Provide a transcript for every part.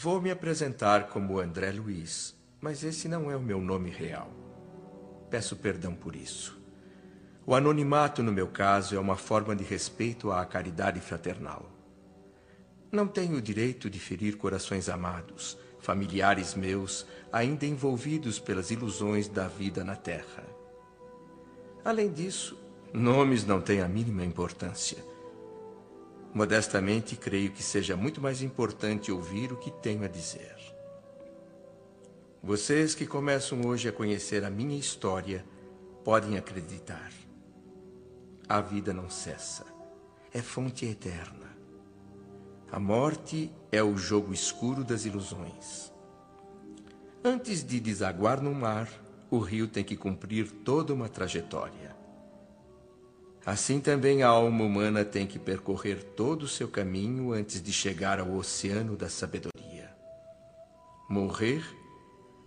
Vou me apresentar como André Luiz, mas esse não é o meu nome real. Peço perdão por isso. O anonimato, no meu caso, é uma forma de respeito à caridade fraternal. Não tenho o direito de ferir corações amados, familiares meus, ainda envolvidos pelas ilusões da vida na terra. Além disso, nomes não têm a mínima importância. Modestamente, creio que seja muito mais importante ouvir o que tenho a dizer. Vocês que começam hoje a conhecer a minha história podem acreditar. A vida não cessa, é fonte eterna. A morte é o jogo escuro das ilusões. Antes de desaguar no mar, o rio tem que cumprir toda uma trajetória. Assim também a alma humana tem que percorrer todo o seu caminho antes de chegar ao oceano da sabedoria. Morrer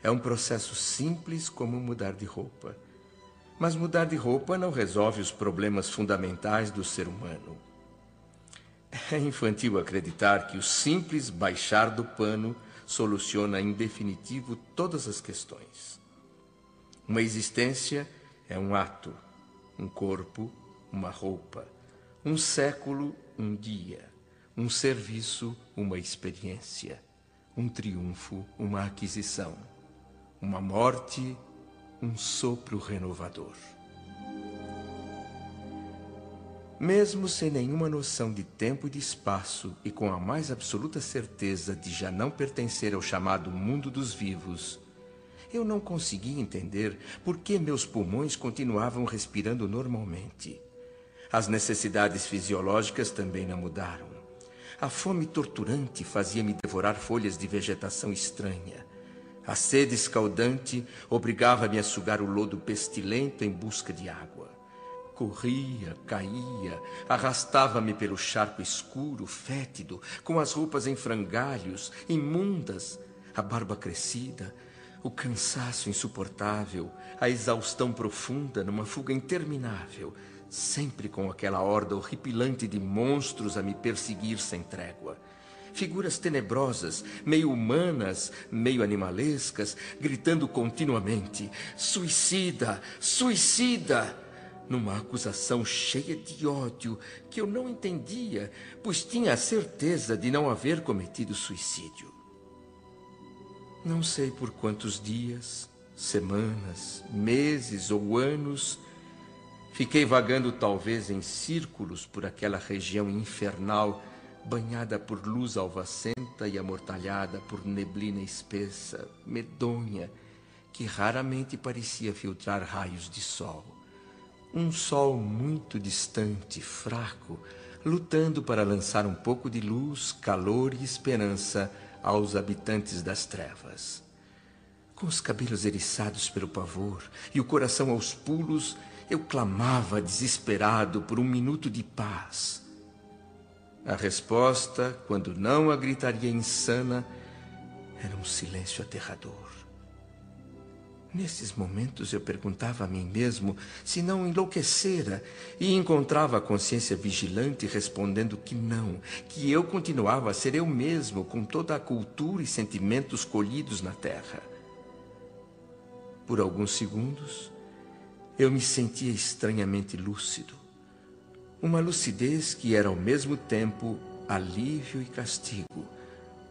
é um processo simples como mudar de roupa. Mas mudar de roupa não resolve os problemas fundamentais do ser humano. É infantil acreditar que o simples baixar do pano soluciona em definitivo todas as questões. Uma existência é um ato, um corpo, uma roupa, um século, um dia, um serviço, uma experiência, um triunfo, uma aquisição, uma morte, um sopro renovador. Mesmo sem nenhuma noção de tempo e de espaço e com a mais absoluta certeza de já não pertencer ao chamado mundo dos vivos, eu não conseguia entender por que meus pulmões continuavam respirando normalmente. As necessidades fisiológicas também não mudaram. A fome torturante fazia-me devorar folhas de vegetação estranha. A sede escaldante obrigava-me a sugar o lodo pestilento em busca de água. Corria, caía, arrastava-me pelo charco escuro, fétido, com as roupas em frangalhos, imundas, a barba crescida, o cansaço insuportável, a exaustão profunda numa fuga interminável, sempre com aquela horda horripilante de monstros a me perseguir sem trégua. Figuras tenebrosas, meio humanas, meio animalescas, gritando continuamente: Suicida! Suicida! Numa acusação cheia de ódio que eu não entendia, pois tinha a certeza de não haver cometido suicídio. Não sei por quantos dias, semanas, meses ou anos Fiquei vagando talvez em círculos por aquela região infernal, banhada por luz alvacenta e amortalhada por neblina espessa, medonha, que raramente parecia filtrar raios de sol. Um sol muito distante, fraco, lutando para lançar um pouco de luz, calor e esperança aos habitantes das trevas. Com os cabelos eriçados pelo pavor e o coração aos pulos, eu clamava desesperado por um minuto de paz. A resposta, quando não a gritaria insana, era um silêncio aterrador. Nesses momentos eu perguntava a mim mesmo se não enlouquecera e encontrava a consciência vigilante respondendo que não, que eu continuava a ser eu mesmo com toda a cultura e sentimentos colhidos na terra. Por alguns segundos, eu me sentia estranhamente lúcido. Uma lucidez que era ao mesmo tempo alívio e castigo,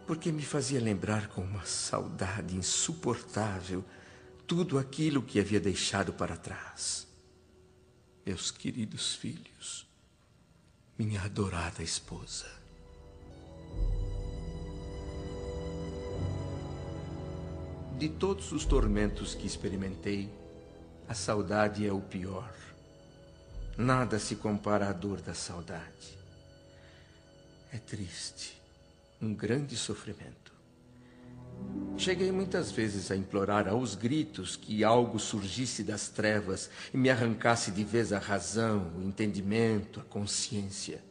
porque me fazia lembrar com uma saudade insuportável tudo aquilo que havia deixado para trás. Meus queridos filhos, minha adorada esposa. De todos os tormentos que experimentei, a saudade é o pior. Nada se compara à dor da saudade. É triste, um grande sofrimento. Cheguei muitas vezes a implorar aos gritos que algo surgisse das trevas e me arrancasse de vez a razão, o entendimento, a consciência.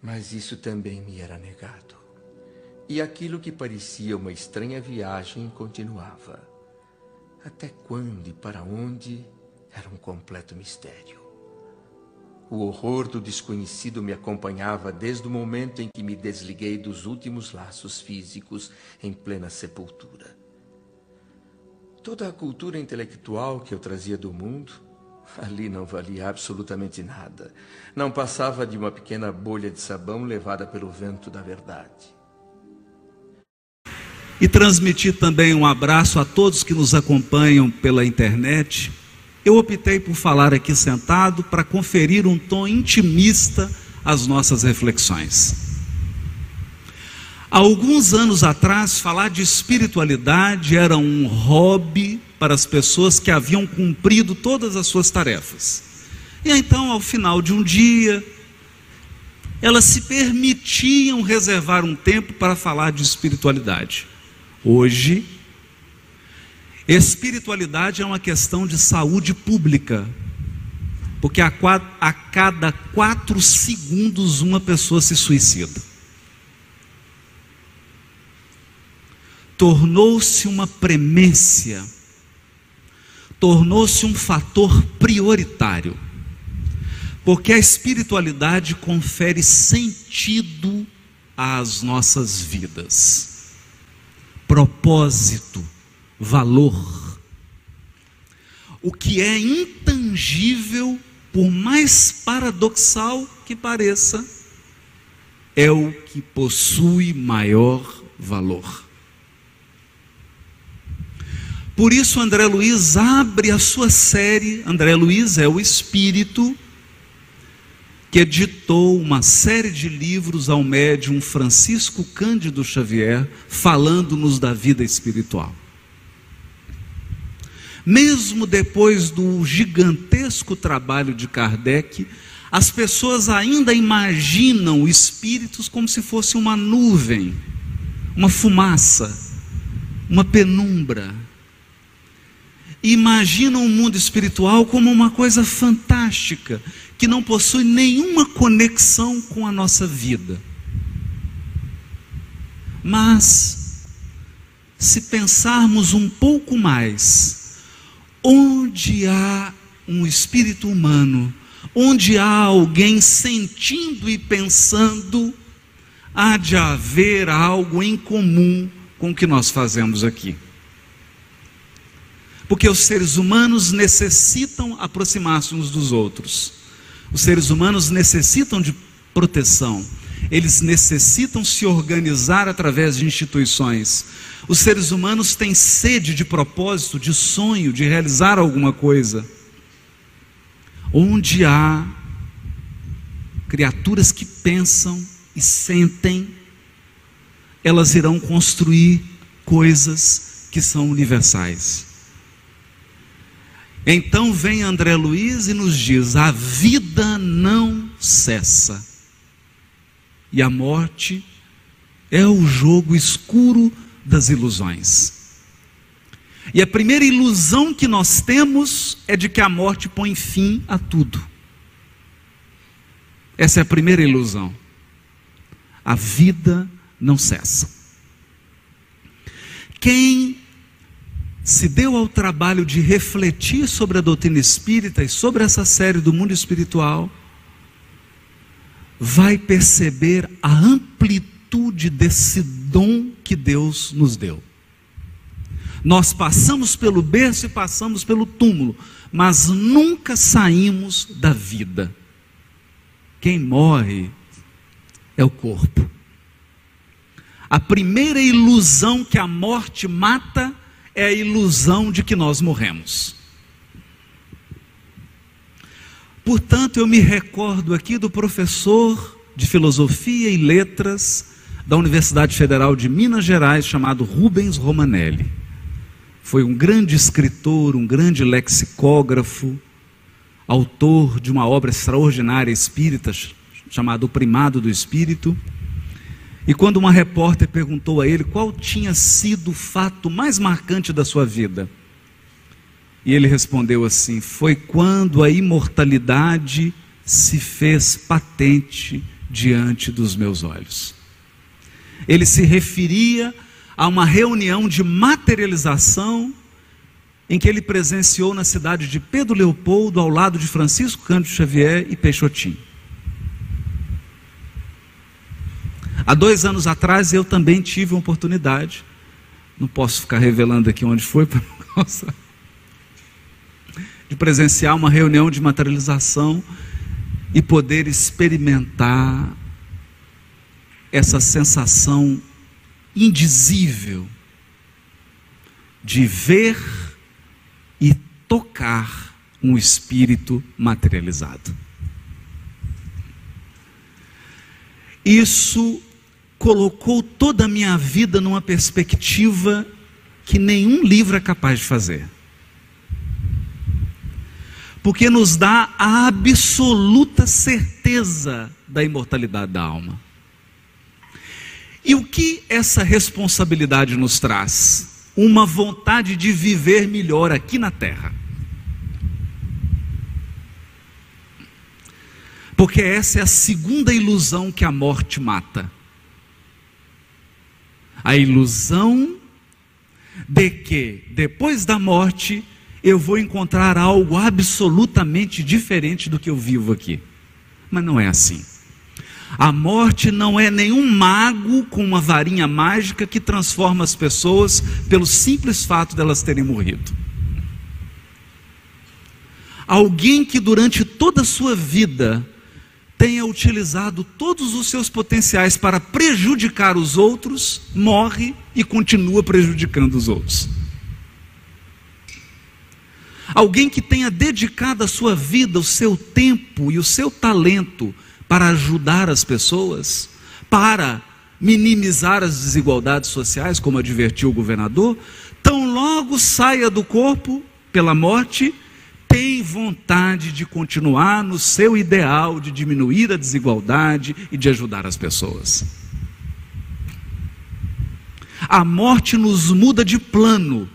Mas isso também me era negado. E aquilo que parecia uma estranha viagem continuava. Até quando e para onde era um completo mistério. O horror do desconhecido me acompanhava desde o momento em que me desliguei dos últimos laços físicos em plena sepultura. Toda a cultura intelectual que eu trazia do mundo, ali não valia absolutamente nada. Não passava de uma pequena bolha de sabão levada pelo vento da verdade. E transmitir também um abraço a todos que nos acompanham pela internet. Eu optei por falar aqui sentado para conferir um tom intimista às nossas reflexões. Há alguns anos atrás, falar de espiritualidade era um hobby para as pessoas que haviam cumprido todas as suas tarefas. E então, ao final de um dia, elas se permitiam reservar um tempo para falar de espiritualidade. Hoje, espiritualidade é uma questão de saúde pública, porque a, a cada quatro segundos uma pessoa se suicida. Tornou-se uma premência, tornou-se um fator prioritário, porque a espiritualidade confere sentido às nossas vidas propósito, valor. O que é intangível, por mais paradoxal que pareça, é o que possui maior valor. Por isso, André Luiz abre a sua série. André Luiz é o espírito que editou uma série de livros ao médium Francisco Cândido Xavier, falando-nos da vida espiritual. Mesmo depois do gigantesco trabalho de Kardec, as pessoas ainda imaginam espíritos como se fosse uma nuvem, uma fumaça, uma penumbra. Imaginam o mundo espiritual como uma coisa fantástica, que não possui nenhuma conexão com a nossa vida. Mas, se pensarmos um pouco mais, onde há um espírito humano, onde há alguém sentindo e pensando, há de haver algo em comum com o que nós fazemos aqui. Porque os seres humanos necessitam aproximar-se uns dos outros. Os seres humanos necessitam de proteção, eles necessitam se organizar através de instituições. Os seres humanos têm sede de propósito, de sonho, de realizar alguma coisa. Onde há criaturas que pensam e sentem, elas irão construir coisas que são universais. Então vem André Luiz e nos diz: a vida não cessa, e a morte é o jogo escuro das ilusões. E a primeira ilusão que nós temos é de que a morte põe fim a tudo. Essa é a primeira ilusão. A vida não cessa. Quem se deu ao trabalho de refletir sobre a doutrina espírita e sobre essa série do mundo espiritual, vai perceber a amplitude desse dom que Deus nos deu. Nós passamos pelo berço e passamos pelo túmulo, mas nunca saímos da vida. Quem morre é o corpo. A primeira ilusão que a morte mata é a ilusão de que nós morremos. Portanto, eu me recordo aqui do professor de filosofia e letras da Universidade Federal de Minas Gerais, chamado Rubens Romanelli. Foi um grande escritor, um grande lexicógrafo, autor de uma obra extraordinária espírita chamada O Primado do Espírito e quando uma repórter perguntou a ele qual tinha sido o fato mais marcante da sua vida, e ele respondeu assim: Foi quando a imortalidade se fez patente diante dos meus olhos. Ele se referia a uma reunião de materialização em que ele presenciou na cidade de Pedro Leopoldo, ao lado de Francisco Cândido Xavier e Peixotim. Há dois anos atrás eu também tive uma oportunidade, não posso ficar revelando aqui onde foi, de presenciar uma reunião de materialização e poder experimentar essa sensação indizível de ver e tocar um espírito materializado. Isso colocou toda a minha vida numa perspectiva que nenhum livro é capaz de fazer. Porque nos dá a absoluta certeza da imortalidade da alma. E o que essa responsabilidade nos traz? Uma vontade de viver melhor aqui na terra. Porque essa é a segunda ilusão que a morte mata a ilusão de que depois da morte eu vou encontrar algo absolutamente diferente do que eu vivo aqui. Mas não é assim. A morte não é nenhum mago com uma varinha mágica que transforma as pessoas pelo simples fato delas terem morrido. Alguém que durante toda a sua vida tenha utilizado todos os seus potenciais para prejudicar os outros, morre e continua prejudicando os outros. Alguém que tenha dedicado a sua vida, o seu tempo e o seu talento para ajudar as pessoas, para minimizar as desigualdades sociais, como advertiu o governador, tão logo saia do corpo pela morte, tem vontade de continuar no seu ideal de diminuir a desigualdade e de ajudar as pessoas. A morte nos muda de plano,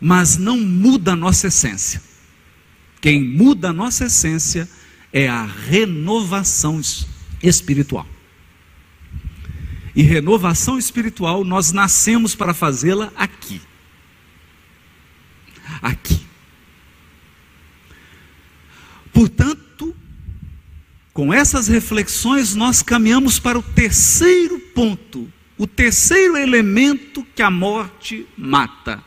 mas não muda a nossa essência. Quem muda a nossa essência é a renovação espiritual. E renovação espiritual nós nascemos para fazê-la aqui. Aqui. Portanto, com essas reflexões, nós caminhamos para o terceiro ponto, o terceiro elemento que a morte mata.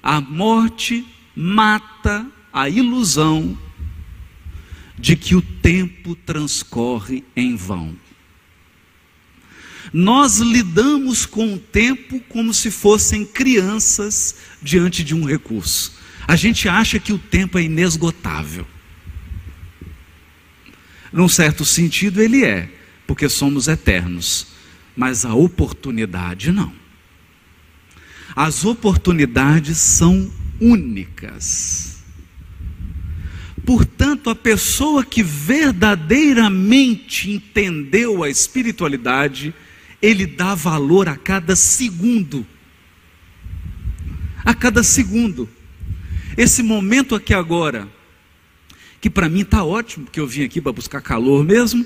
A morte mata a ilusão de que o tempo transcorre em vão. Nós lidamos com o tempo como se fossem crianças diante de um recurso. A gente acha que o tempo é inesgotável. Num certo sentido, ele é, porque somos eternos. Mas a oportunidade não. As oportunidades são únicas. Portanto, a pessoa que verdadeiramente entendeu a espiritualidade, ele dá valor a cada segundo. A cada segundo. Esse momento aqui agora, que para mim está ótimo, porque eu vim aqui para buscar calor mesmo,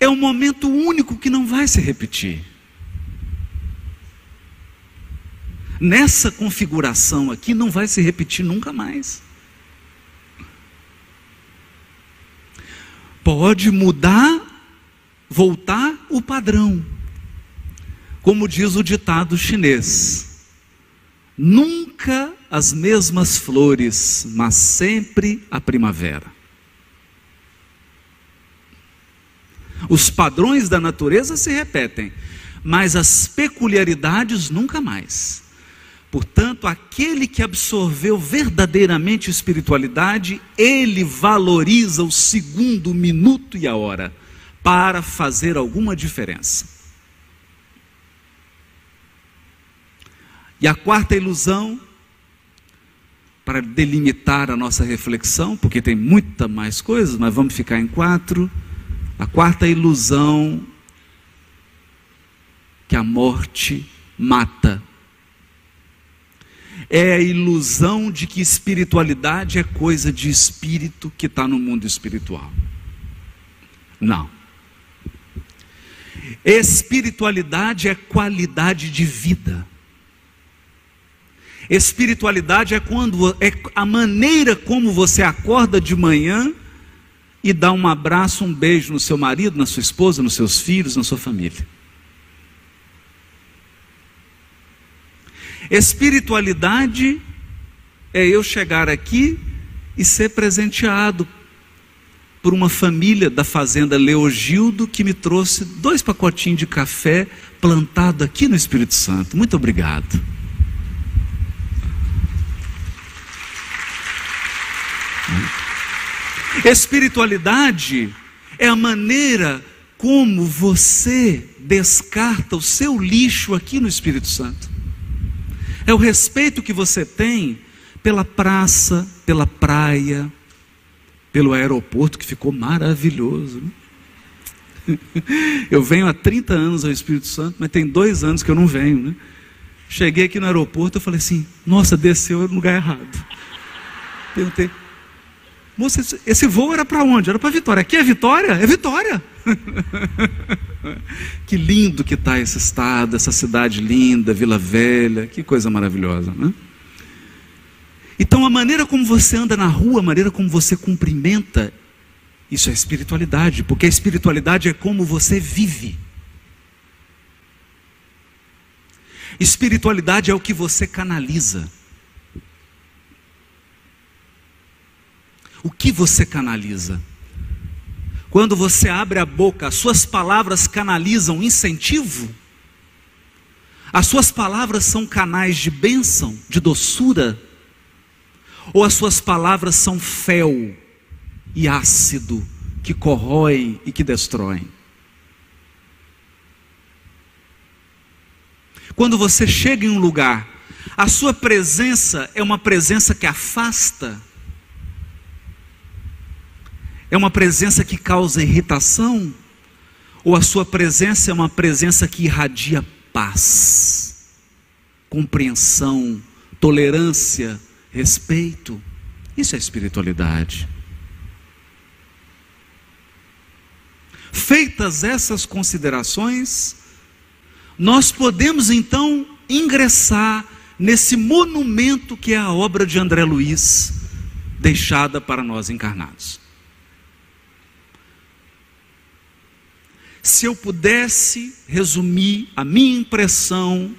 é um momento único que não vai se repetir. Nessa configuração aqui não vai se repetir nunca mais. Pode mudar, voltar o padrão. Como diz o ditado chinês Nunca as mesmas flores, mas sempre a primavera. Os padrões da natureza se repetem, mas as peculiaridades nunca mais. Portanto, aquele que absorveu verdadeiramente espiritualidade, ele valoriza o segundo, o minuto e a hora para fazer alguma diferença. E a quarta ilusão, para delimitar a nossa reflexão, porque tem muita mais coisas, mas vamos ficar em quatro. A quarta ilusão que a morte mata é a ilusão de que espiritualidade é coisa de espírito que está no mundo espiritual. Não. Espiritualidade é qualidade de vida. Espiritualidade é quando é a maneira como você acorda de manhã e dá um abraço, um beijo no seu marido, na sua esposa, nos seus filhos, na sua família. Espiritualidade é eu chegar aqui e ser presenteado por uma família da fazenda Leogildo que me trouxe dois pacotinhos de café plantado aqui no Espírito Santo. Muito obrigado. Espiritualidade é a maneira como você descarta o seu lixo aqui no Espírito Santo. É o respeito que você tem pela praça, pela praia, pelo aeroporto, que ficou maravilhoso. Né? Eu venho há 30 anos ao Espírito Santo, mas tem dois anos que eu não venho. Né? Cheguei aqui no aeroporto, eu falei assim: nossa, desceu no lugar errado. Perguntei, moça, esse voo era para onde? Era para Vitória. Aqui é Vitória? É Vitória. que lindo que está esse estado, essa cidade linda, Vila Velha, que coisa maravilhosa, né? Então, a maneira como você anda na rua, a maneira como você cumprimenta, isso é espiritualidade, porque a espiritualidade é como você vive. Espiritualidade é o que você canaliza. O que você canaliza? Quando você abre a boca, as suas palavras canalizam incentivo? As suas palavras são canais de bênção, de doçura? Ou as suas palavras são fel e ácido, que corroem e que destroem? Quando você chega em um lugar, a sua presença é uma presença que afasta, é uma presença que causa irritação, ou a sua presença é uma presença que irradia paz, compreensão, tolerância, respeito. Isso é espiritualidade. Feitas essas considerações, nós podemos então ingressar nesse monumento que é a obra de André Luiz, deixada para nós encarnados. Se eu pudesse resumir a minha impressão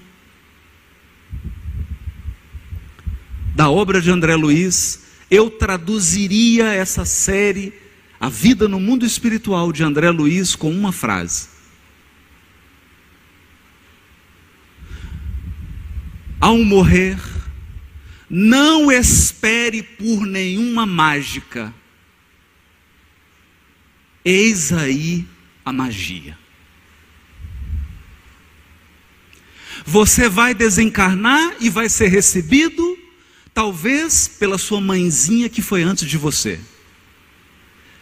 da obra de André Luiz, eu traduziria essa série, A Vida no Mundo Espiritual de André Luiz, com uma frase: Ao morrer, não espere por nenhuma mágica, eis aí a magia. Você vai desencarnar e vai ser recebido talvez pela sua mãezinha que foi antes de você.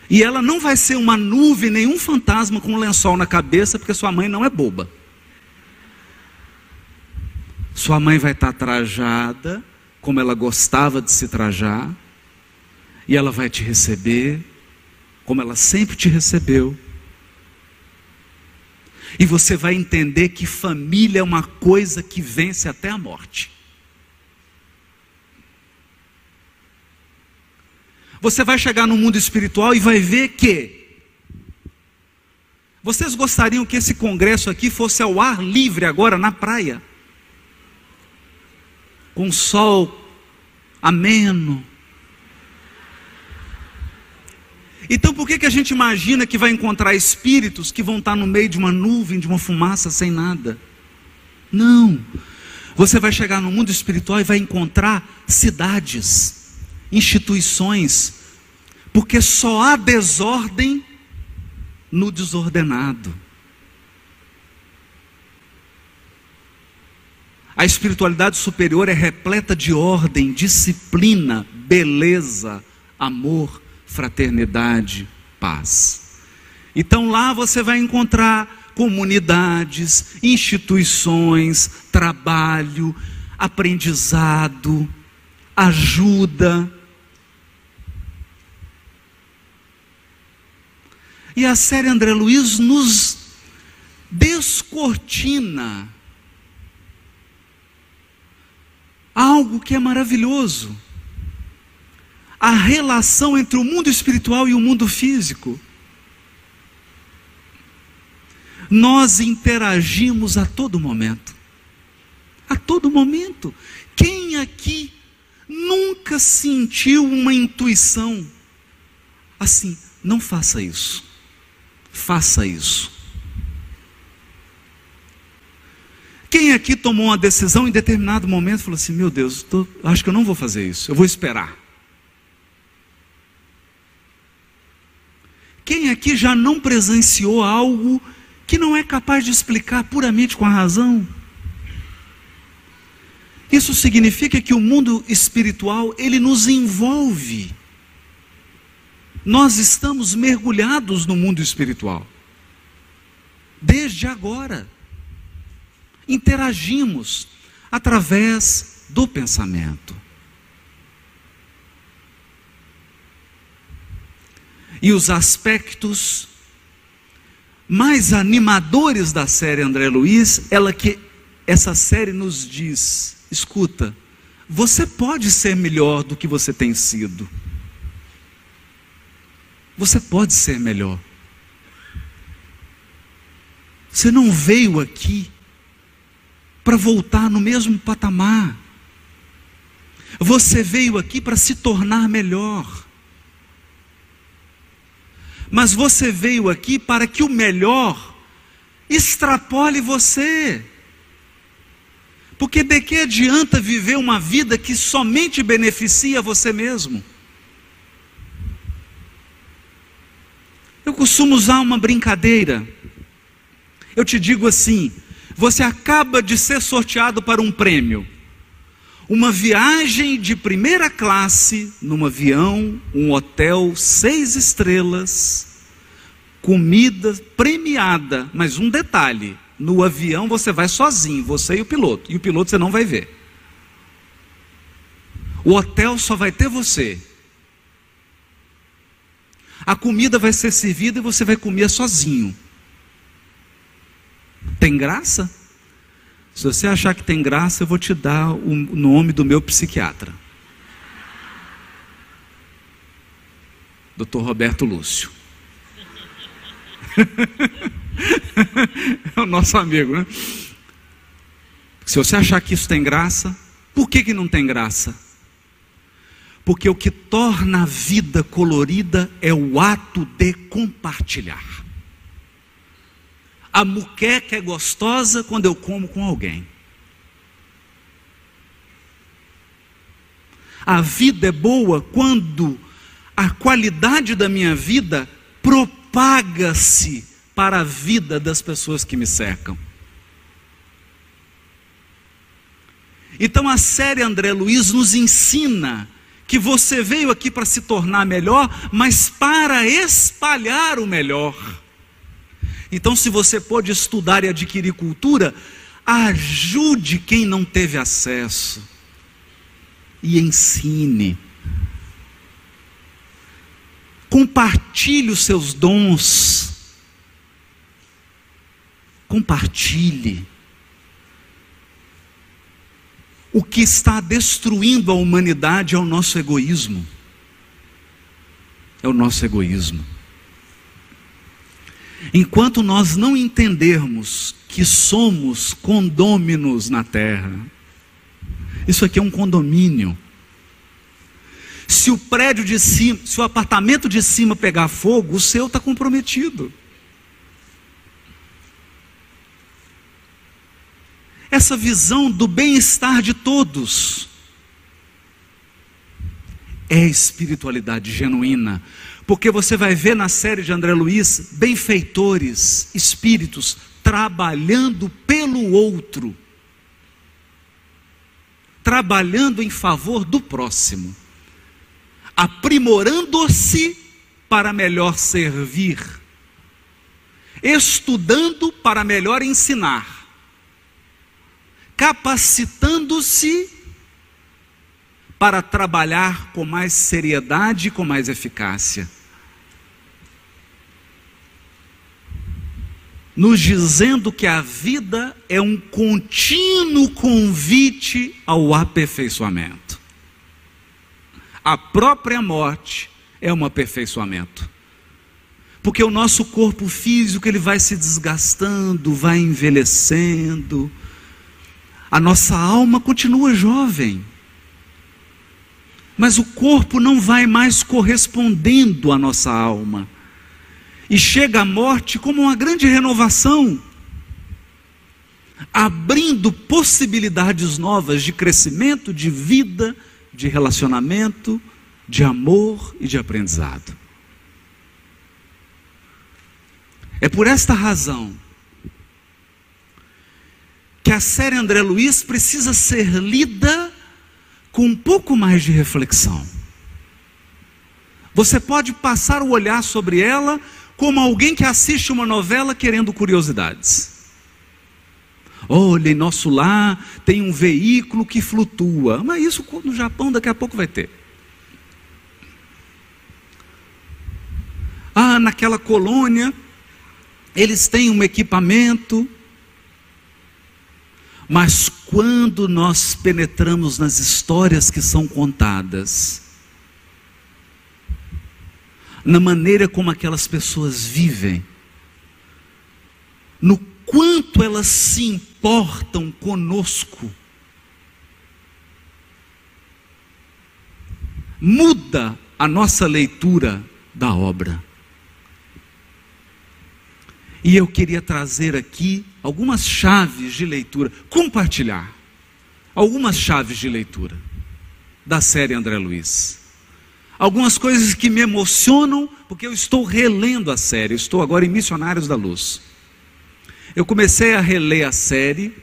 E ela não vai ser uma nuvem, nenhum fantasma com um lençol na cabeça, porque sua mãe não é boba. Sua mãe vai estar trajada, como ela gostava de se trajar, e ela vai te receber, como ela sempre te recebeu. E você vai entender que família é uma coisa que vence até a morte. você vai chegar no mundo espiritual e vai ver que vocês gostariam que esse congresso aqui fosse ao ar livre agora na praia? Com sol ameno. Então por que, que a gente imagina que vai encontrar espíritos que vão estar no meio de uma nuvem, de uma fumaça sem nada? Não. Você vai chegar no mundo espiritual e vai encontrar cidades instituições, porque só há desordem no desordenado. A espiritualidade superior é repleta de ordem, disciplina, beleza, amor, fraternidade, paz. Então lá você vai encontrar comunidades, instituições, trabalho, aprendizado, ajuda, E a série André Luiz nos descortina algo que é maravilhoso: a relação entre o mundo espiritual e o mundo físico. Nós interagimos a todo momento. A todo momento. Quem aqui nunca sentiu uma intuição assim? Não faça isso. Faça isso. Quem aqui tomou uma decisão em determinado momento falou assim: Meu Deus, tô, acho que eu não vou fazer isso, eu vou esperar. Quem aqui já não presenciou algo que não é capaz de explicar puramente com a razão? Isso significa que o mundo espiritual, ele nos envolve. Nós estamos mergulhados no mundo espiritual. Desde agora. Interagimos através do pensamento. E os aspectos mais animadores da série André Luiz, ela que essa série nos diz, escuta, você pode ser melhor do que você tem sido. Você pode ser melhor. Você não veio aqui para voltar no mesmo patamar. Você veio aqui para se tornar melhor. Mas você veio aqui para que o melhor extrapole você. Porque de que adianta viver uma vida que somente beneficia você mesmo? Eu costumo usar uma brincadeira. Eu te digo assim: você acaba de ser sorteado para um prêmio. Uma viagem de primeira classe num avião, um hotel seis estrelas, comida premiada. Mas um detalhe: no avião você vai sozinho, você e o piloto, e o piloto você não vai ver. O hotel só vai ter você. A comida vai ser servida e você vai comer sozinho. Tem graça? Se você achar que tem graça, eu vou te dar o nome do meu psiquiatra. Dr. Roberto Lúcio. é o nosso amigo, né? Se você achar que isso tem graça, por que, que não tem graça? Porque o que torna a vida colorida é o ato de compartilhar. A muqueca é gostosa quando eu como com alguém. A vida é boa quando a qualidade da minha vida propaga-se para a vida das pessoas que me cercam. Então a série André Luiz nos ensina que você veio aqui para se tornar melhor, mas para espalhar o melhor. Então, se você pode estudar e adquirir cultura, ajude quem não teve acesso e ensine. Compartilhe os seus dons. Compartilhe. O que está destruindo a humanidade é o nosso egoísmo. É o nosso egoísmo. Enquanto nós não entendermos que somos condôminos na terra, isso aqui é um condomínio. Se o prédio de cima, se o apartamento de cima pegar fogo, o seu está comprometido. Essa visão do bem-estar de todos é espiritualidade genuína, porque você vai ver na série de André Luiz benfeitores, espíritos trabalhando pelo outro, trabalhando em favor do próximo, aprimorando-se para melhor servir, estudando para melhor ensinar, capacitando-se para trabalhar com mais seriedade e com mais eficácia. nos dizendo que a vida é um contínuo convite ao aperfeiçoamento. A própria morte é um aperfeiçoamento. Porque o nosso corpo físico ele vai se desgastando, vai envelhecendo. A nossa alma continua jovem. Mas o corpo não vai mais correspondendo à nossa alma. E chega a morte como uma grande renovação, abrindo possibilidades novas de crescimento, de vida, de relacionamento, de amor e de aprendizado. É por esta razão que a série André Luiz precisa ser lida com um pouco mais de reflexão. Você pode passar o olhar sobre ela como alguém que assiste uma novela querendo curiosidades. Olha, em nosso lar tem um veículo que flutua. Mas isso no Japão daqui a pouco vai ter. Ah, naquela colônia eles têm um equipamento. Mas quando nós penetramos nas histórias que são contadas, na maneira como aquelas pessoas vivem, no quanto elas se importam conosco, muda a nossa leitura da obra. E eu queria trazer aqui algumas chaves de leitura, compartilhar. Algumas chaves de leitura. Da série André Luiz. Algumas coisas que me emocionam, porque eu estou relendo a série, estou agora em Missionários da Luz. Eu comecei a reler a série,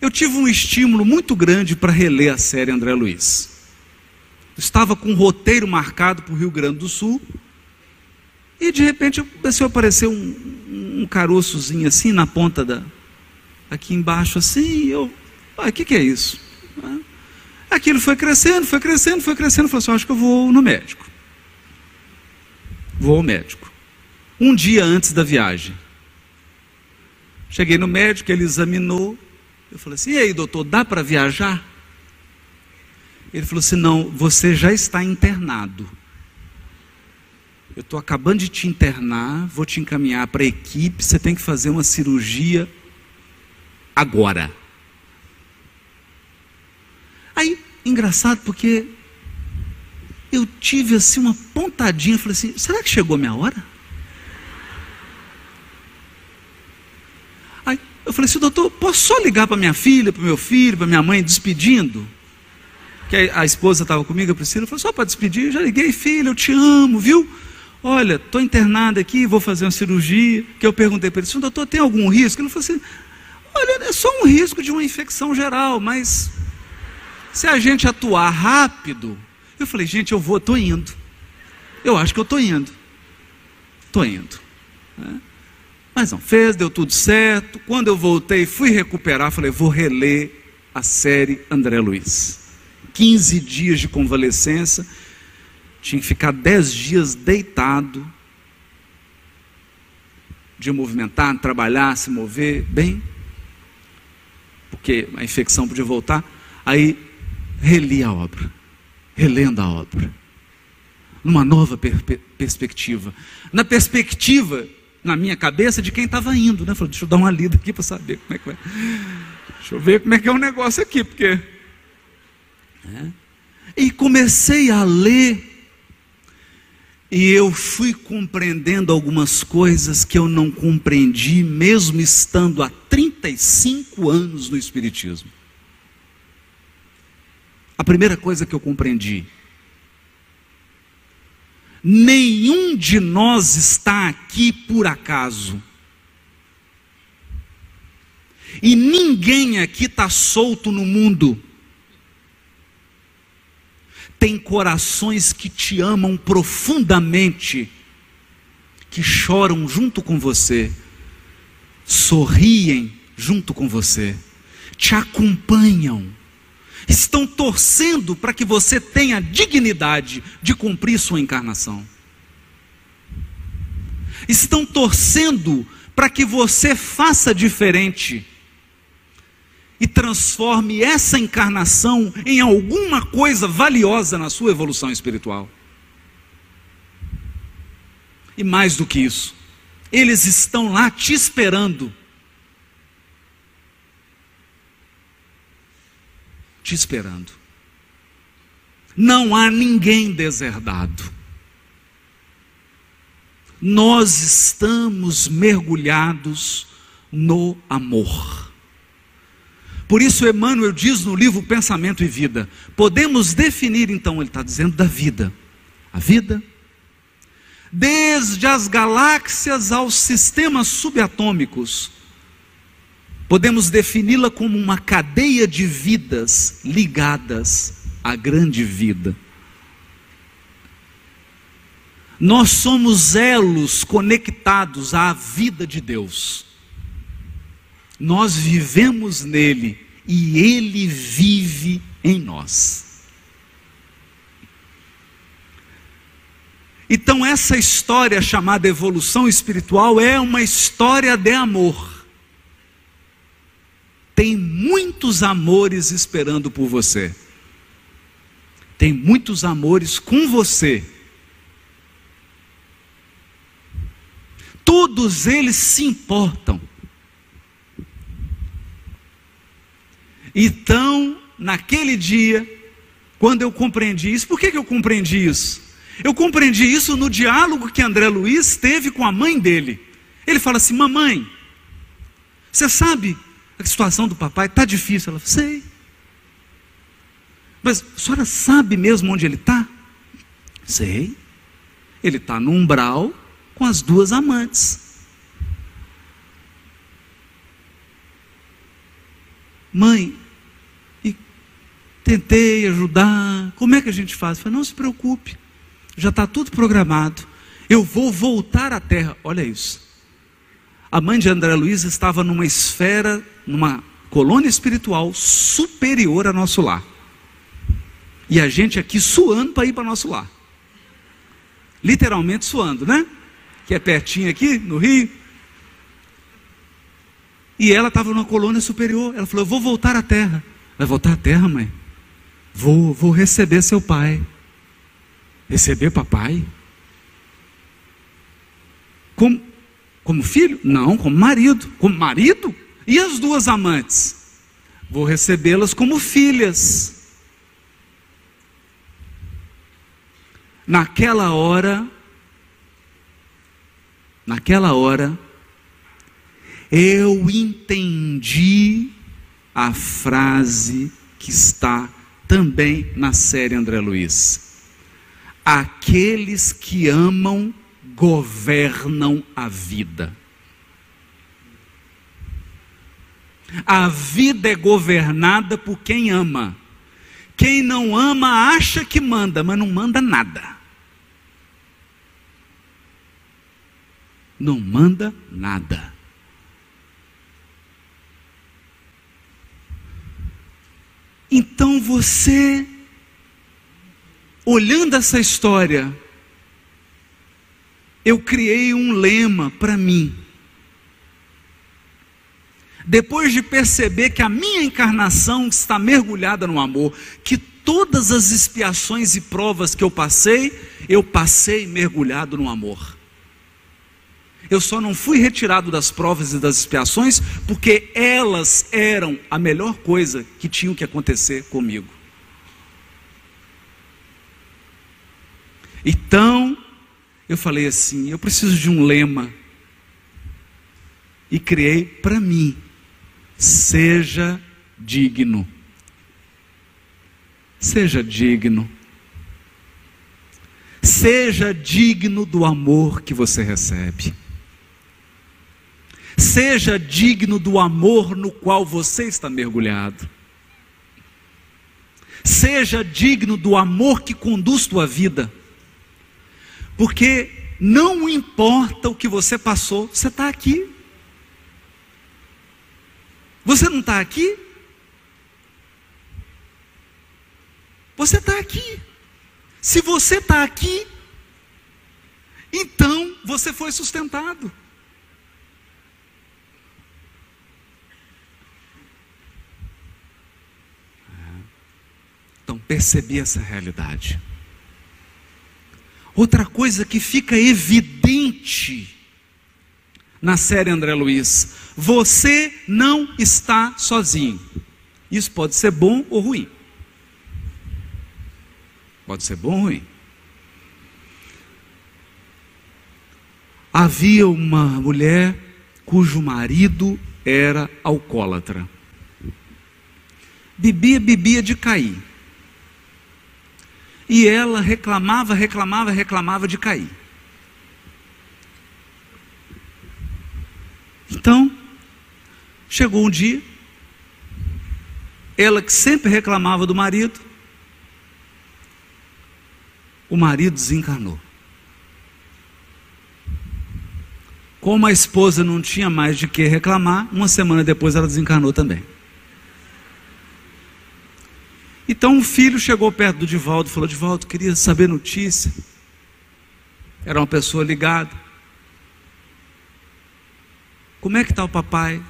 eu tive um estímulo muito grande para reler a série André Luiz. Estava com um roteiro marcado para o Rio Grande do Sul, e de repente começou a aparecer um, um caroçozinho assim na ponta da. aqui embaixo assim, e eu. O que, que é isso? Ah, Aquilo foi crescendo, foi crescendo, foi crescendo. Falei assim: acho que eu vou no médico. Vou ao médico. Um dia antes da viagem. Cheguei no médico, ele examinou. Eu falei assim: e aí, doutor, dá para viajar? Ele falou assim: não, você já está internado. Eu estou acabando de te internar, vou te encaminhar para a equipe, você tem que fazer uma cirurgia agora. Aí, engraçado, porque eu tive assim uma pontadinha, falei assim: será que chegou a minha hora? Aí eu falei assim: doutor, posso só ligar para minha filha, para meu filho, para minha mãe, despedindo? Que a, esposa estava comigo, a Priscila, falou: só para despedir, já liguei, filha, eu te amo, viu? Olha, estou internado aqui, vou fazer uma cirurgia. Que eu perguntei para ele: doutor, tem algum risco? Ele falou assim: olha, é só um risco de uma infecção geral, mas se a gente atuar rápido, eu falei, gente, eu vou, estou indo. Eu acho que eu estou indo. Estou indo. Né? Mas não, fez, deu tudo certo. Quando eu voltei, fui recuperar, falei, vou reler a série André Luiz. 15 dias de convalescença, tinha que ficar 10 dias deitado, de movimentar, trabalhar, se mover, bem, porque a infecção podia voltar. Aí reli a obra, relendo a obra, numa nova per perspectiva. Na perspectiva, na minha cabeça, de quem estava indo, né? Falei, deixa eu dar uma lida aqui para saber como é que vai. Deixa eu ver como é que é o negócio aqui, porque. É. E comecei a ler, e eu fui compreendendo algumas coisas que eu não compreendi, mesmo estando há 35 anos no Espiritismo. A primeira coisa que eu compreendi: nenhum de nós está aqui por acaso. E ninguém aqui está solto no mundo. Tem corações que te amam profundamente, que choram junto com você, sorriem junto com você, te acompanham estão torcendo para que você tenha dignidade de cumprir sua encarnação. Estão torcendo para que você faça diferente e transforme essa encarnação em alguma coisa valiosa na sua evolução espiritual. E mais do que isso, eles estão lá te esperando. Te esperando. Não há ninguém deserdado. Nós estamos mergulhados no amor. Por isso, Emmanuel diz no livro Pensamento e Vida: podemos definir, então, ele está dizendo da vida. A vida, desde as galáxias aos sistemas subatômicos, podemos defini-la como uma cadeia de vidas ligadas à grande vida. Nós somos elos conectados à vida de Deus. Nós vivemos nele e ele vive em nós. Então, essa história chamada evolução espiritual é uma história de amor. Tem muitos amores esperando por você. Tem muitos amores com você. Todos eles se importam. Então, naquele dia, quando eu compreendi isso, por que, que eu compreendi isso? Eu compreendi isso no diálogo que André Luiz teve com a mãe dele. Ele fala assim: Mamãe, você sabe a situação do papai está difícil? Ela fala: Sei. Mas a senhora sabe mesmo onde ele está? Sei. Ele está no umbral com as duas amantes. Mãe, tentei ajudar. Como é que a gente faz? Eu falei, não se preocupe, já está tudo programado. Eu vou voltar à terra. Olha isso. A mãe de André Luiz estava numa esfera, numa colônia espiritual superior a nosso lar. E a gente aqui suando para ir para nosso lar. Literalmente suando, né? Que é pertinho aqui, no Rio. E ela estava numa colônia superior. Ela falou: Eu vou voltar à terra. Vai voltar à terra, mãe? Vou, vou receber seu pai. Receber papai? Como, como filho? Não, como marido. Como marido? E as duas amantes? Vou recebê-las como filhas. Naquela hora, naquela hora, eu entendi a frase que está também na série André Luiz. Aqueles que amam governam a vida. A vida é governada por quem ama. Quem não ama acha que manda, mas não manda nada. Não manda nada. Então você, olhando essa história, eu criei um lema para mim. Depois de perceber que a minha encarnação está mergulhada no amor, que todas as expiações e provas que eu passei, eu passei mergulhado no amor. Eu só não fui retirado das provas e das expiações porque elas eram a melhor coisa que tinham que acontecer comigo. Então, eu falei assim: eu preciso de um lema. E criei para mim: seja digno. Seja digno. Seja digno do amor que você recebe. Seja digno do amor no qual você está mergulhado. Seja digno do amor que conduz tua vida. Porque não importa o que você passou, você está aqui. Você não está aqui? Você está aqui. Se você está aqui, então você foi sustentado. Perceber essa realidade. Outra coisa que fica evidente na série André Luiz: você não está sozinho. Isso pode ser bom ou ruim. Pode ser bom ou ruim. Havia uma mulher cujo marido era alcoólatra. Bebia, bebia de cair. E ela reclamava, reclamava, reclamava de cair. Então, chegou um dia, ela que sempre reclamava do marido, o marido desencarnou. Como a esposa não tinha mais de que reclamar, uma semana depois ela desencarnou também. Então o filho chegou perto do Divaldo e falou: Divaldo, queria saber notícia. Era uma pessoa ligada. Como é que está o papai?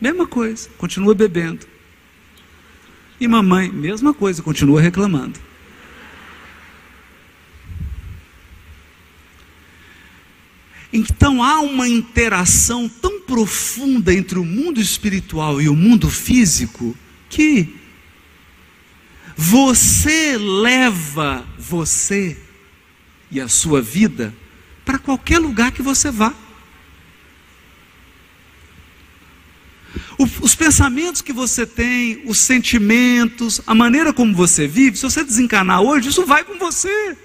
Mesma coisa, continua bebendo. E mamãe, mesma coisa, continua reclamando. Então há uma interação tão profunda entre o mundo espiritual e o mundo físico que você leva você e a sua vida para qualquer lugar que você vá. Os pensamentos que você tem, os sentimentos, a maneira como você vive, se você desencarnar hoje, isso vai com você.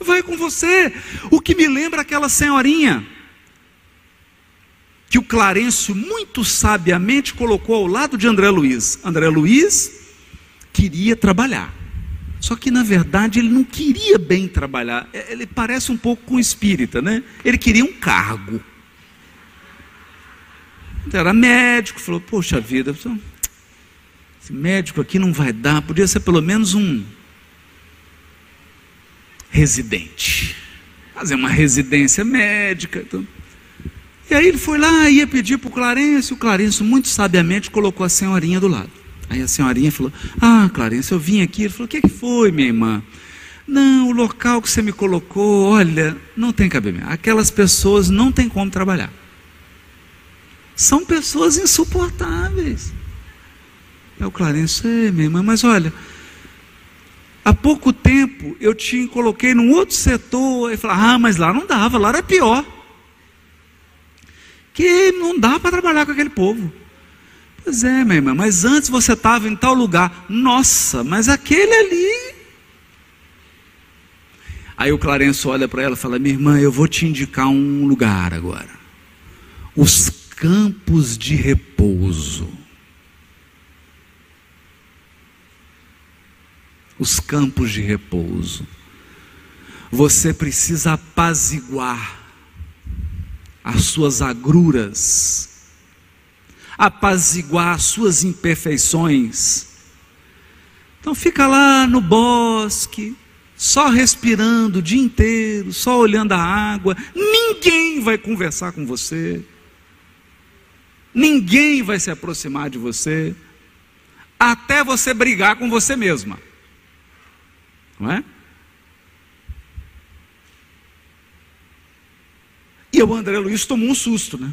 vai com você. O que me lembra aquela senhorinha que o Clarencio muito sabiamente colocou ao lado de André Luiz. André Luiz queria trabalhar. Só que na verdade ele não queria bem trabalhar. É, ele parece um pouco com espírita, né? Ele queria um cargo. Era médico, falou: Poxa vida, esse médico aqui não vai dar, podia ser pelo menos um residente. Fazer uma residência médica. Então. E aí ele foi lá, ia pedir para o Clarence, o Clarence muito sabiamente colocou a senhorinha do lado. Aí a senhorinha falou: Ah, Clarence, eu vim aqui. Ele falou: O que, que foi, minha irmã? Não, o local que você me colocou, olha, não tem cabimento. Aquelas pessoas não tem como trabalhar. São pessoas insuportáveis. É o Clarence, minha irmã, mas olha, Há pouco tempo eu te coloquei num outro setor e falei, ah, mas lá não dava, lá era pior. Que não dá para trabalhar com aquele povo. Pois é, minha irmã, mas antes você estava em tal lugar. Nossa, mas aquele ali. Aí o Clarenço olha para ela e fala: Minha irmã, eu vou te indicar um lugar agora. Os campos de repouso. os campos de repouso. Você precisa apaziguar as suas agruras, apaziguar as suas imperfeições. Então fica lá no bosque, só respirando o dia inteiro, só olhando a água. Ninguém vai conversar com você. Ninguém vai se aproximar de você. Até você brigar com você mesma. Não é? E o André Luiz tomou um susto, né?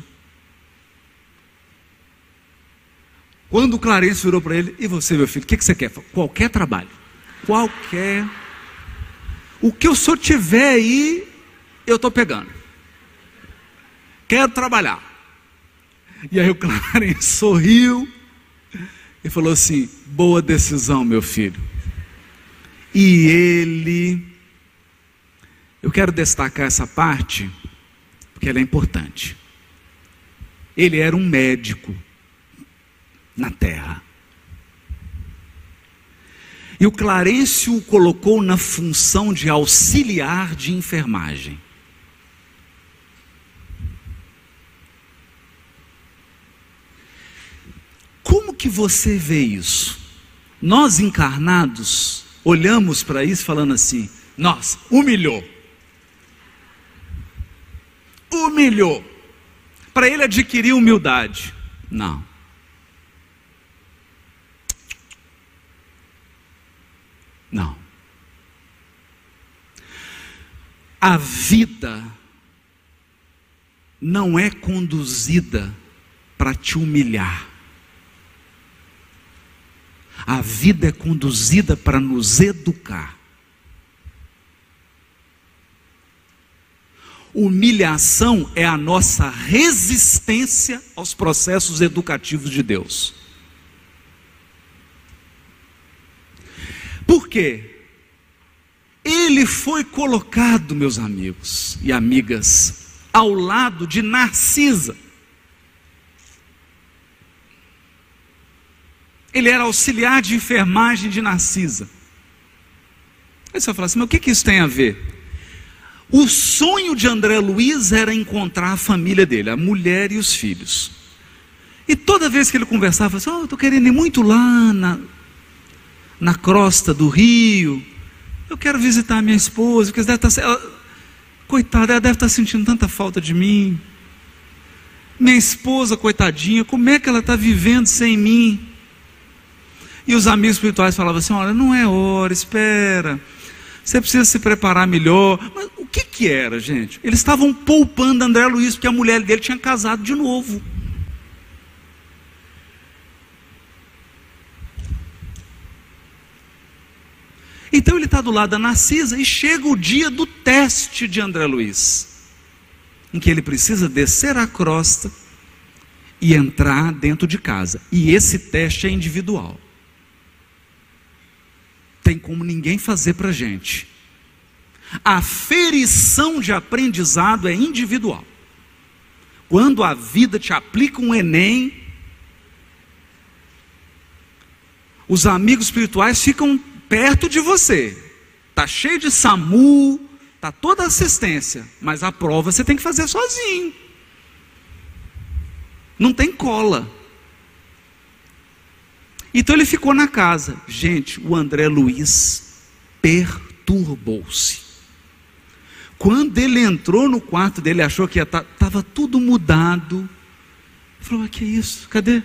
Quando o Clarence virou para ele, e você, meu filho, o que, que você quer? Qualquer trabalho. Qualquer. O que o senhor tiver aí, eu estou pegando. Quero trabalhar. E aí o Clarence sorriu e falou assim: boa decisão, meu filho. E ele, eu quero destacar essa parte, porque ela é importante. Ele era um médico na terra. E o Clarencio o colocou na função de auxiliar de enfermagem. Como que você vê isso? Nós encarnados olhamos para isso falando assim: nossa, humilhou humilhou para ele adquirir humildade. Não. Não. A vida não é conduzida para te humilhar. A vida é conduzida para nos educar. Humilhação é a nossa resistência aos processos educativos de Deus. Por quê? Ele foi colocado, meus amigos e amigas, ao lado de Narcisa. Ele era auxiliar de enfermagem de Narcisa. Aí você vai falar assim, mas o que, que isso tem a ver? O sonho de André Luiz era encontrar a família dele, a mulher e os filhos. E toda vez que ele conversava, assim, oh, eu estou querendo ir muito lá na, na crosta do rio, eu quero visitar a minha esposa, porque deve estar, tá ela, coitada, ela deve estar tá sentindo tanta falta de mim. Minha esposa, coitadinha, como é que ela está vivendo sem mim? E os amigos espirituais falavam assim: olha, não é hora, espera. Você precisa se preparar melhor. Mas que, que era, gente? Eles estavam poupando André Luiz, porque a mulher dele tinha casado de novo. Então ele está do lado da Narcisa e chega o dia do teste de André Luiz, em que ele precisa descer a crosta e entrar dentro de casa. E esse teste é individual tem como ninguém fazer para gente. A ferição de aprendizado é individual. Quando a vida te aplica um Enem, os amigos espirituais ficam perto de você. Tá cheio de SAMU, tá toda assistência, mas a prova você tem que fazer sozinho. Não tem cola. Então ele ficou na casa. Gente, o André Luiz perturbou-se. Quando ele entrou no quarto dele, achou que estava tá, tudo mudado. Ele falou: que é isso? Cadê?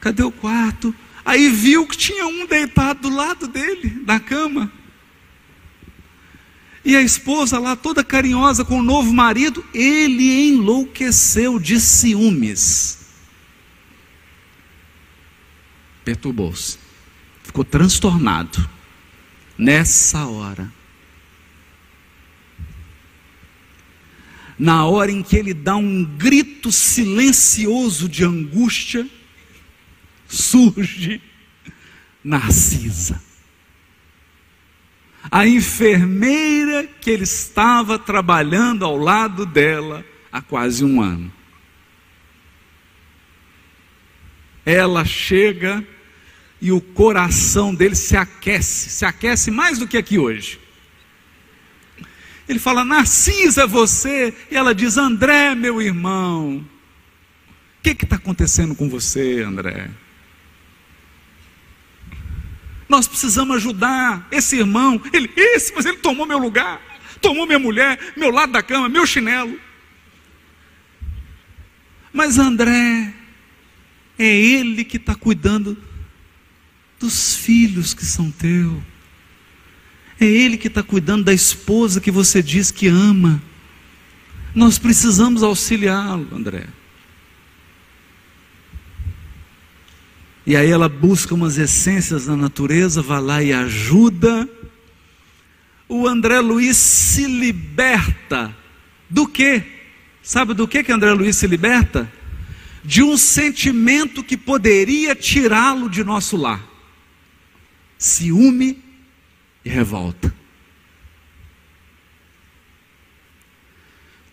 Cadê o quarto? Aí viu que tinha um deitado do lado dele, na cama. E a esposa lá, toda carinhosa com o novo marido, ele enlouqueceu de ciúmes perturbou-se, ficou transtornado. Nessa hora, na hora em que ele dá um grito silencioso de angústia, surge Narcisa. A enfermeira que ele estava trabalhando ao lado dela há quase um ano. ela chega e o coração dele se aquece, se aquece mais do que aqui hoje. Ele fala: Narcisa, é você. E ela diz: André, meu irmão. O que está acontecendo com você, André? Nós precisamos ajudar esse irmão. Ele, esse, mas ele tomou meu lugar, tomou minha mulher, meu lado da cama, meu chinelo. Mas André, é Ele que está cuidando dos filhos que são teus. É Ele que está cuidando da esposa que você diz que ama. Nós precisamos auxiliá-lo, André. E aí ela busca umas essências da natureza, vai lá e ajuda. O André Luiz se liberta do quê? Sabe do que que André Luiz se liberta? de um sentimento que poderia tirá-lo de nosso lar: ciúme e revolta.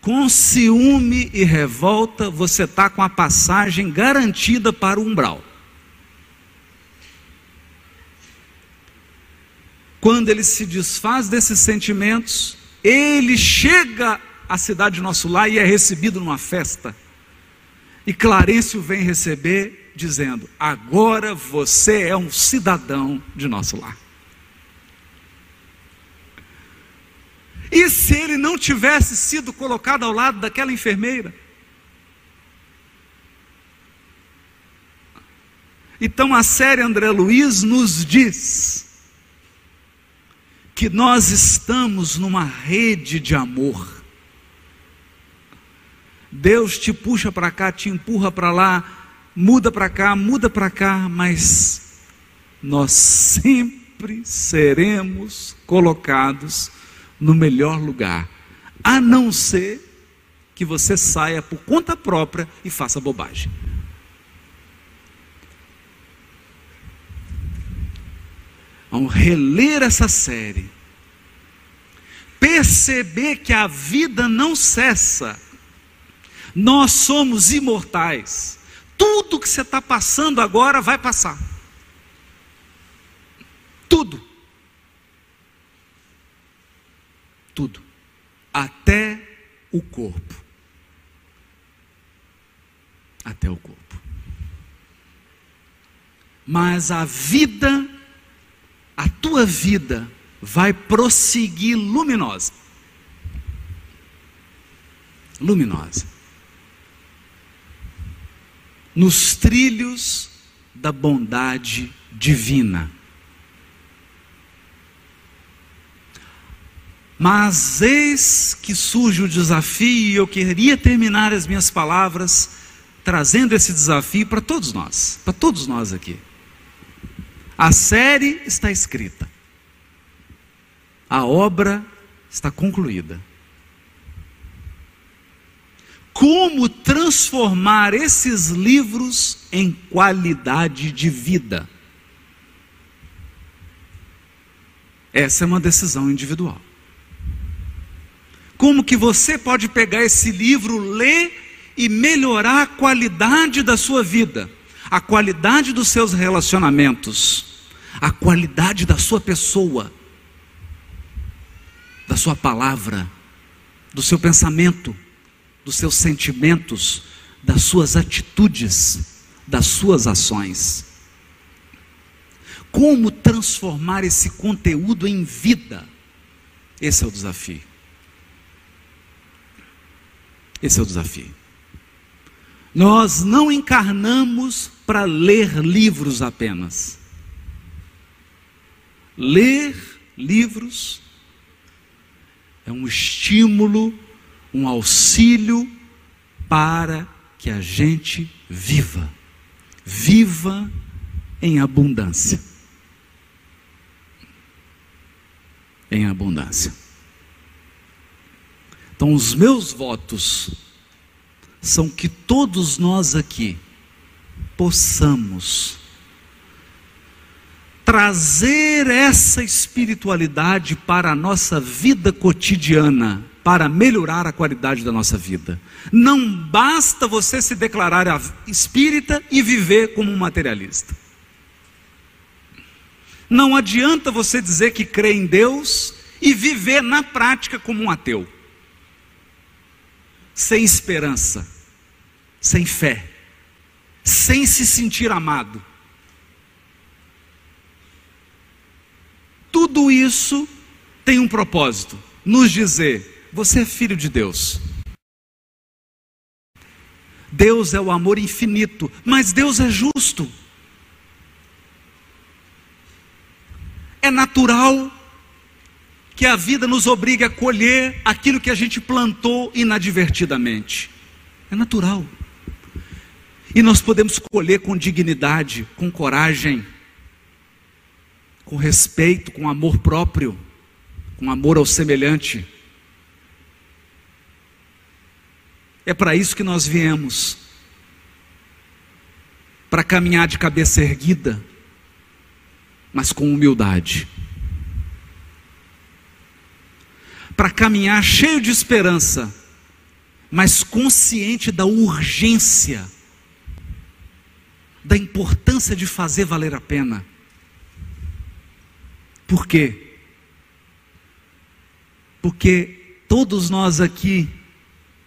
Com ciúme e revolta, você está com a passagem garantida para o umbral. Quando ele se desfaz desses sentimentos, ele chega à cidade de nosso lar e é recebido numa festa. E Clarencio vem receber dizendo: agora você é um cidadão de nosso lar. E se ele não tivesse sido colocado ao lado daquela enfermeira? Então a série André Luiz nos diz que nós estamos numa rede de amor. Deus te puxa para cá, te empurra para lá, muda para cá, muda para cá, mas nós sempre seremos colocados no melhor lugar, a não ser que você saia por conta própria e faça bobagem. Vamos reler essa série, perceber que a vida não cessa, nós somos imortais, tudo que você está passando agora vai passar, tudo, tudo, até o corpo até o corpo. Mas a vida, a tua vida, vai prosseguir luminosa. Luminosa. Nos trilhos da bondade divina. Mas eis que surge o desafio, e eu queria terminar as minhas palavras trazendo esse desafio para todos nós, para todos nós aqui. A série está escrita, a obra está concluída. Como transformar esses livros em qualidade de vida? Essa é uma decisão individual. Como que você pode pegar esse livro, ler e melhorar a qualidade da sua vida, a qualidade dos seus relacionamentos, a qualidade da sua pessoa, da sua palavra, do seu pensamento, dos seus sentimentos, das suas atitudes, das suas ações. Como transformar esse conteúdo em vida? Esse é o desafio. Esse é o desafio. Nós não encarnamos para ler livros apenas. Ler livros é um estímulo, um auxílio para que a gente viva. Viva em abundância. Em abundância. Então, os meus votos são que todos nós aqui possamos trazer essa espiritualidade para a nossa vida cotidiana, para melhorar a qualidade da nossa vida. Não basta você se declarar espírita e viver como um materialista. Não adianta você dizer que crê em Deus e viver na prática como um ateu sem esperança, sem fé, sem se sentir amado. Tudo isso tem um propósito: nos dizer, você é filho de Deus. Deus é o amor infinito, mas Deus é justo. É natural que a vida nos obrigue a colher aquilo que a gente plantou inadvertidamente. É natural. E nós podemos colher com dignidade, com coragem, com respeito, com amor próprio, com amor ao semelhante. É para isso que nós viemos para caminhar de cabeça erguida, mas com humildade. Para caminhar cheio de esperança, mas consciente da urgência, da importância de fazer valer a pena. Por quê? Porque todos nós aqui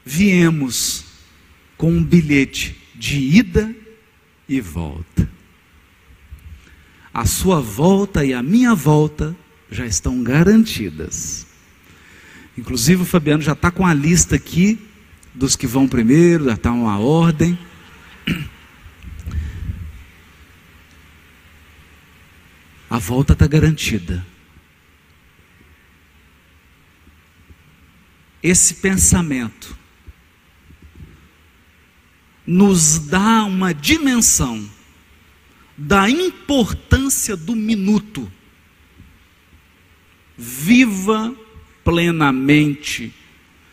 viemos com um bilhete de ida e volta. A sua volta e a minha volta já estão garantidas. Inclusive o Fabiano já está com a lista aqui dos que vão primeiro, já está uma ordem. A volta está garantida. esse pensamento nos dá uma dimensão da importância do minuto. Viva plenamente,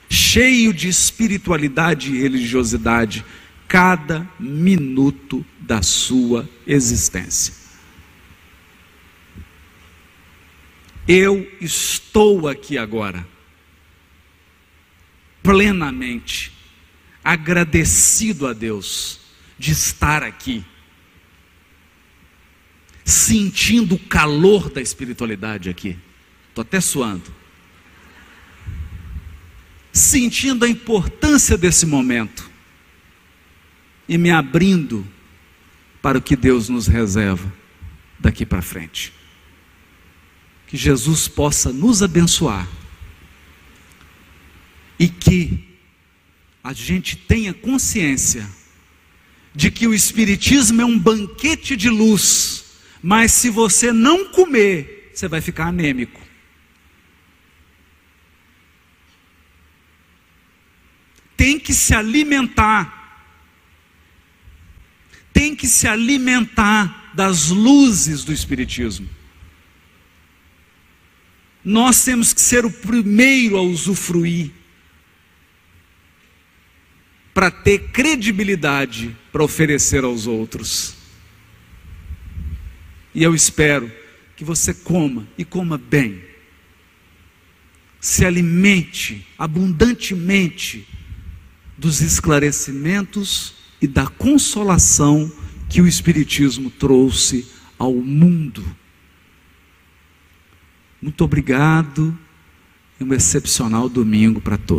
cheio de espiritualidade e religiosidade, cada minuto da sua existência. Eu estou aqui agora, plenamente agradecido a Deus de estar aqui, sentindo o calor da espiritualidade aqui. Estou até suando. Sentindo a importância desse momento e me abrindo para o que Deus nos reserva daqui para frente que Jesus possa nos abençoar e que a gente tenha consciência de que o Espiritismo é um banquete de luz, mas se você não comer, você vai ficar anêmico. Tem que se alimentar, tem que se alimentar das luzes do Espiritismo. Nós temos que ser o primeiro a usufruir, para ter credibilidade para oferecer aos outros. E eu espero que você coma e coma bem, se alimente abundantemente dos esclarecimentos e da consolação que o Espiritismo trouxe ao mundo. Muito obrigado e um excepcional domingo para todos.